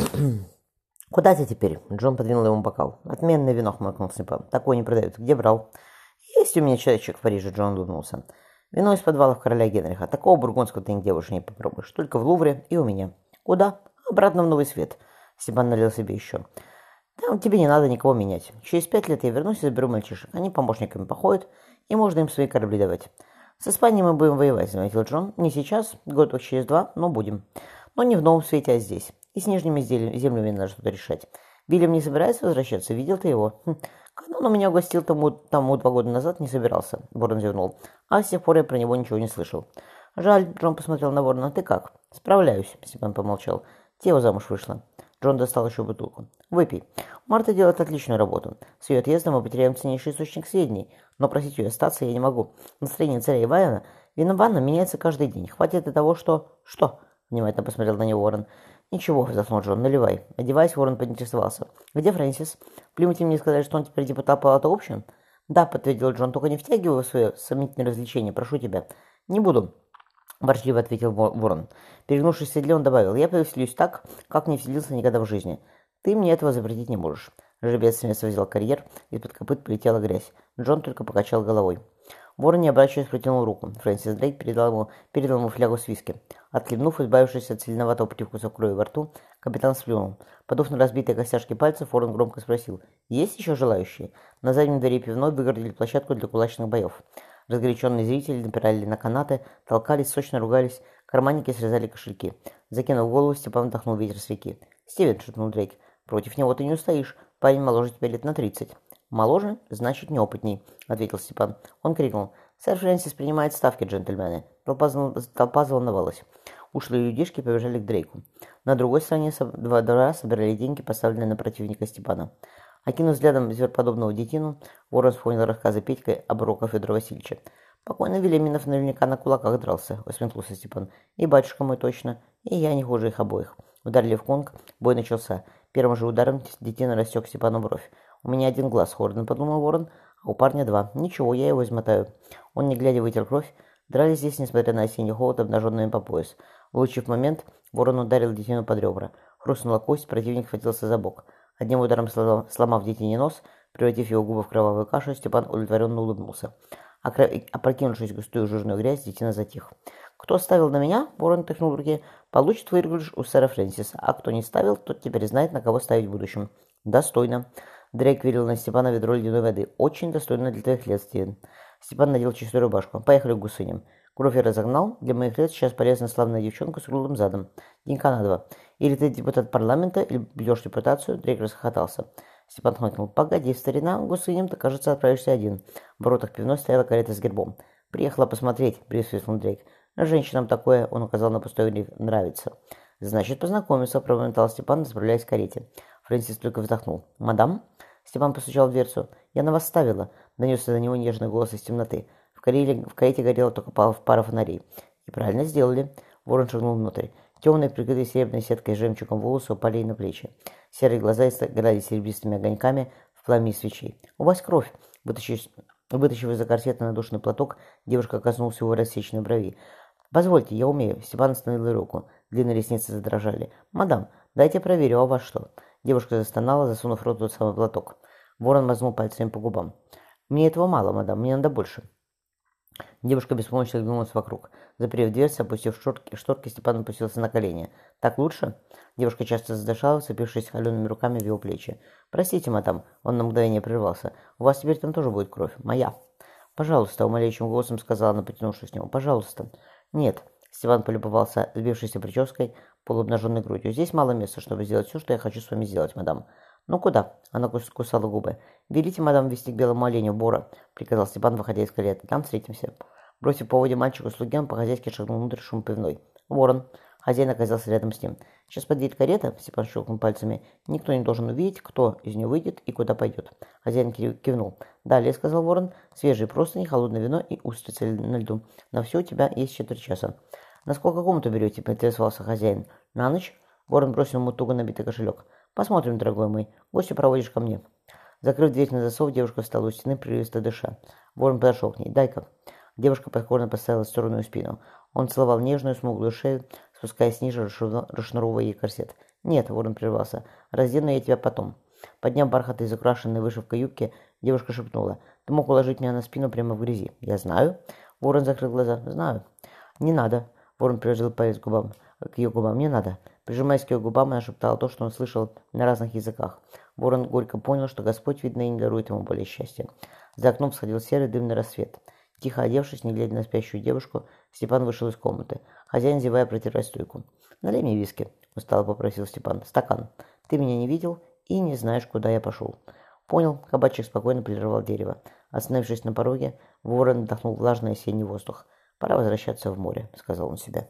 «Куда ты теперь?» Джон подвинул ему бокал. «Отменное вино», — хмыкнул Снипа. «Такое не продают. Где брал?» «Есть у меня человечек в Париже», — Джон улыбнулся. «Вино из подвалов короля Генриха. Такого бургундского ты нигде больше не попробуешь. Только в Лувре и у меня». «Куда?» «Обратно в Новый Свет». Степан налил себе еще. «Там тебе не надо никого менять. Через пять лет я вернусь и заберу мальчишек. Они помощниками походят, и можно им свои корабли давать». «С Испанией мы будем воевать», — заметил Джон. «Не сейчас, год через два, но будем. Но не в Новом Свете, а здесь. И с нижними землями надо что-то решать. Вильям не собирается возвращаться? Видел ты его? Хм. Канон у меня угостил тому, тому два года назад, не собирался. Ворон зевнул. А с тех пор я про него ничего не слышал. Жаль, Джон посмотрел на Ворона. Ты как? Справляюсь, Степан помолчал. Тева замуж вышла. Джон достал еще бутылку. «Выпей. Марта делает отличную работу. С ее отъездом мы потеряем ценнейший источник сведений, но просить ее остаться я не могу. Настроение царя Ивана Винована меняется каждый день. Хватит и того, что...» «Что?» — внимательно посмотрел на него Уоррен. «Ничего», — вздохнул Джон, — «наливай». Одеваясь, Ворон поинтересовался. «Где Фрэнсис? В Плимуте мне сказали, что он теперь депутат палаты общин?» «Да», — подтвердил Джон, — «только не втягивай в свое сомнительное развлечение, прошу тебя». «Не буду», — ворчливо ответил Ворон. Перегнувшись в седле, он добавил, «Я повеселюсь так, как не веселился никогда в жизни. Ты мне этого запретить не можешь». Жеребец с места взял карьер, из-под копыт полетела грязь. Джон только покачал головой. Ворон, не обращаясь, протянул руку. Фрэнсис Дрейк передал ему, передал ему флягу с виски. Отхлебнув, избавившись от сильноватого привкуса крови во рту, капитан сплюнул. Подув на разбитые костяшки пальцев, Ворон громко спросил. «Есть еще желающие?» На заднем дворе пивной выгородили площадку для кулачных боев. Разгоряченные зрители напирали на канаты, толкались, сочно ругались, карманники срезали кошельки. Закинув голову, Степан вдохнул ветер с реки. «Стивен», — шепнул Дрейк, — «против него ты не устоишь. Парень моложе тебя лет на тридцать». «Моложе, значит, неопытней», — ответил Степан. Он крикнул. «Сэр Фрэнсис принимает ставки, джентльмены». Толпа, толпа заволновалась. Ушлые людишки побежали к Дрейку. На другой стороне два двора собирали деньги, поставленные на противника Степана. Окинув взглядом звероподобного детину, Ворон вспомнил рассказы Петька об уроках Федора Васильевича. «Покойный Велиминов наверняка на кулаках дрался», — усмехнулся Степан. «И батюшка мой точно, и я не хуже их обоих». Ударили в конг, бой начался. Первым же ударом детина рассек Степану бровь. «У меня один глаз, Хордон», — подумал Ворон, — «а у парня два. Ничего, я его измотаю». Он, не глядя, вытер кровь. Дрались здесь, несмотря на осенний холод, обнаженными по пояс. Улучив момент, Ворон ударил детину под ребра. Хрустнула кость, противник хватился за бок. Одним ударом сломав детине нос, превратив его губы в кровавую кашу, Степан удовлетворенно улыбнулся. Опрокинувшись в густую жирную грязь, детина затих. «Кто ставил на меня?» — Ворон тряхнул в руке. «Получит выигрыш у сэра Фрэнсиса, а кто не ставил, тот теперь знает, на кого ставить в будущем». «Достойно». Дрейк верил на Степана ведро ледяной воды. «Очень достойно для твоих лет, Стивен». Степан надел чистую рубашку. «Поехали к гусыням». Кровь я разогнал. Для моих лет сейчас полезна славная девчонка с круглым задом. Денька на два. Или ты депутат парламента, или бьешь репутацию. Дрейк расхохотался. Степан хмыкнул. «Погоди, старина, гусыням ты, кажется, отправишься один». В воротах пивной стояла карета с гербом. «Приехала посмотреть», — присвистнул Дрейк. «Женщинам такое, — он указал на пустой гриф, — нравится». «Значит, познакомиться», — пробормотал Степан, направляясь к карете. Фрэнсис только вздохнул. «Мадам?» Степан постучал в дверцу. «Я на вас ставила», — донесся до него нежный голос из темноты. В, карете, в карете горела только пара фонарей. «И правильно сделали». Ворон шагнул внутрь. Темные, прикрытые серебряной сеткой жемчугом волосы упали на плечи. Серые глаза играли серебристыми огоньками в пламени свечей. «У вас кровь!» Вытащив, вытащив из-за корсета надушенный платок, девушка коснулась его рассеченной брови. «Позвольте, я умею». Степан остановил руку. Длинные ресницы задрожали. «Мадам, дайте проверю, а у вас что?» Девушка застонала, засунув в рот тот самый платок. Ворон мазнул пальцами по губам. «Мне этого мало, мадам, мне надо больше». Девушка беспомощно оглянулась вокруг. Заперев дверь, опустив шторки, шторки, Степан опустился на колени. «Так лучше?» Девушка часто задышала, цепившись холеными руками в его плечи. «Простите, мадам», он на мгновение прервался. «У вас теперь там тоже будет кровь. Моя». «Пожалуйста», умоляющим голосом сказала она, потянувшись к нему. «Пожалуйста». «Нет», Степан полюбовался сбившейся прической, полуобнаженной грудью. «Здесь мало места, чтобы сделать все, что я хочу с вами сделать, мадам». «Ну куда?» – она кусала губы. «Велите, мадам, вести к белому оленю Бора», – приказал Степан, выходя из кареты. «Там встретимся». Бросив по воде мальчику слуги, он по-хозяйски шагнул внутрь шум пивной. «Ворон». Хозяин оказался рядом с ним. «Сейчас подъедет карета», – Степан щелкнул пальцами. «Никто не должен увидеть, кто из нее выйдет и куда пойдет». Хозяин кивнул. «Далее», – сказал ворон, – «свежие простыни, холодное вино и устрицы на льду. На все у тебя есть четверть часа». «На сколько комнату берете?» – поинтересовался хозяин. «На ночь?» Ворон бросил ему туго набитый кошелек. «Посмотрим, дорогой мой. Гостя проводишь ко мне». Закрыв дверь на засов, девушка встала у стены, прерывисто дыша. Ворон подошел к ней. «Дай-ка». Девушка покорно поставила сторону спину. Он целовал нежную, смуглую шею, спускаясь ниже, расшнуровывая ей корсет. «Нет», — ворон прервался, — «раздену я тебя потом». Подняв бархат из украшенной вышивкой юбки, девушка шепнула. «Ты мог уложить меня на спину прямо в грязи». «Я знаю». Ворон закрыл глаза. «Знаю». «Не надо». Ворон приложил палец к губам. К ее губам. «Не надо». Прижимаясь к ее губам, она шептала то, что он слышал на разных языках. Ворон горько понял, что Господь, видно, и не дарует ему более счастья. За окном сходил серый дымный рассвет. Тихо одевшись, не глядя на спящую девушку, Степан вышел из комнаты. Хозяин, зевая, протирая стойку. «Налей мне виски», — устало попросил Степан. «Стакан. Ты меня не видел и не знаешь, куда я пошел». Понял, кабачик спокойно полировал дерево. Остановившись на пороге, ворон вдохнул влажный осенний воздух. «Пора возвращаться в море», — сказал он себе.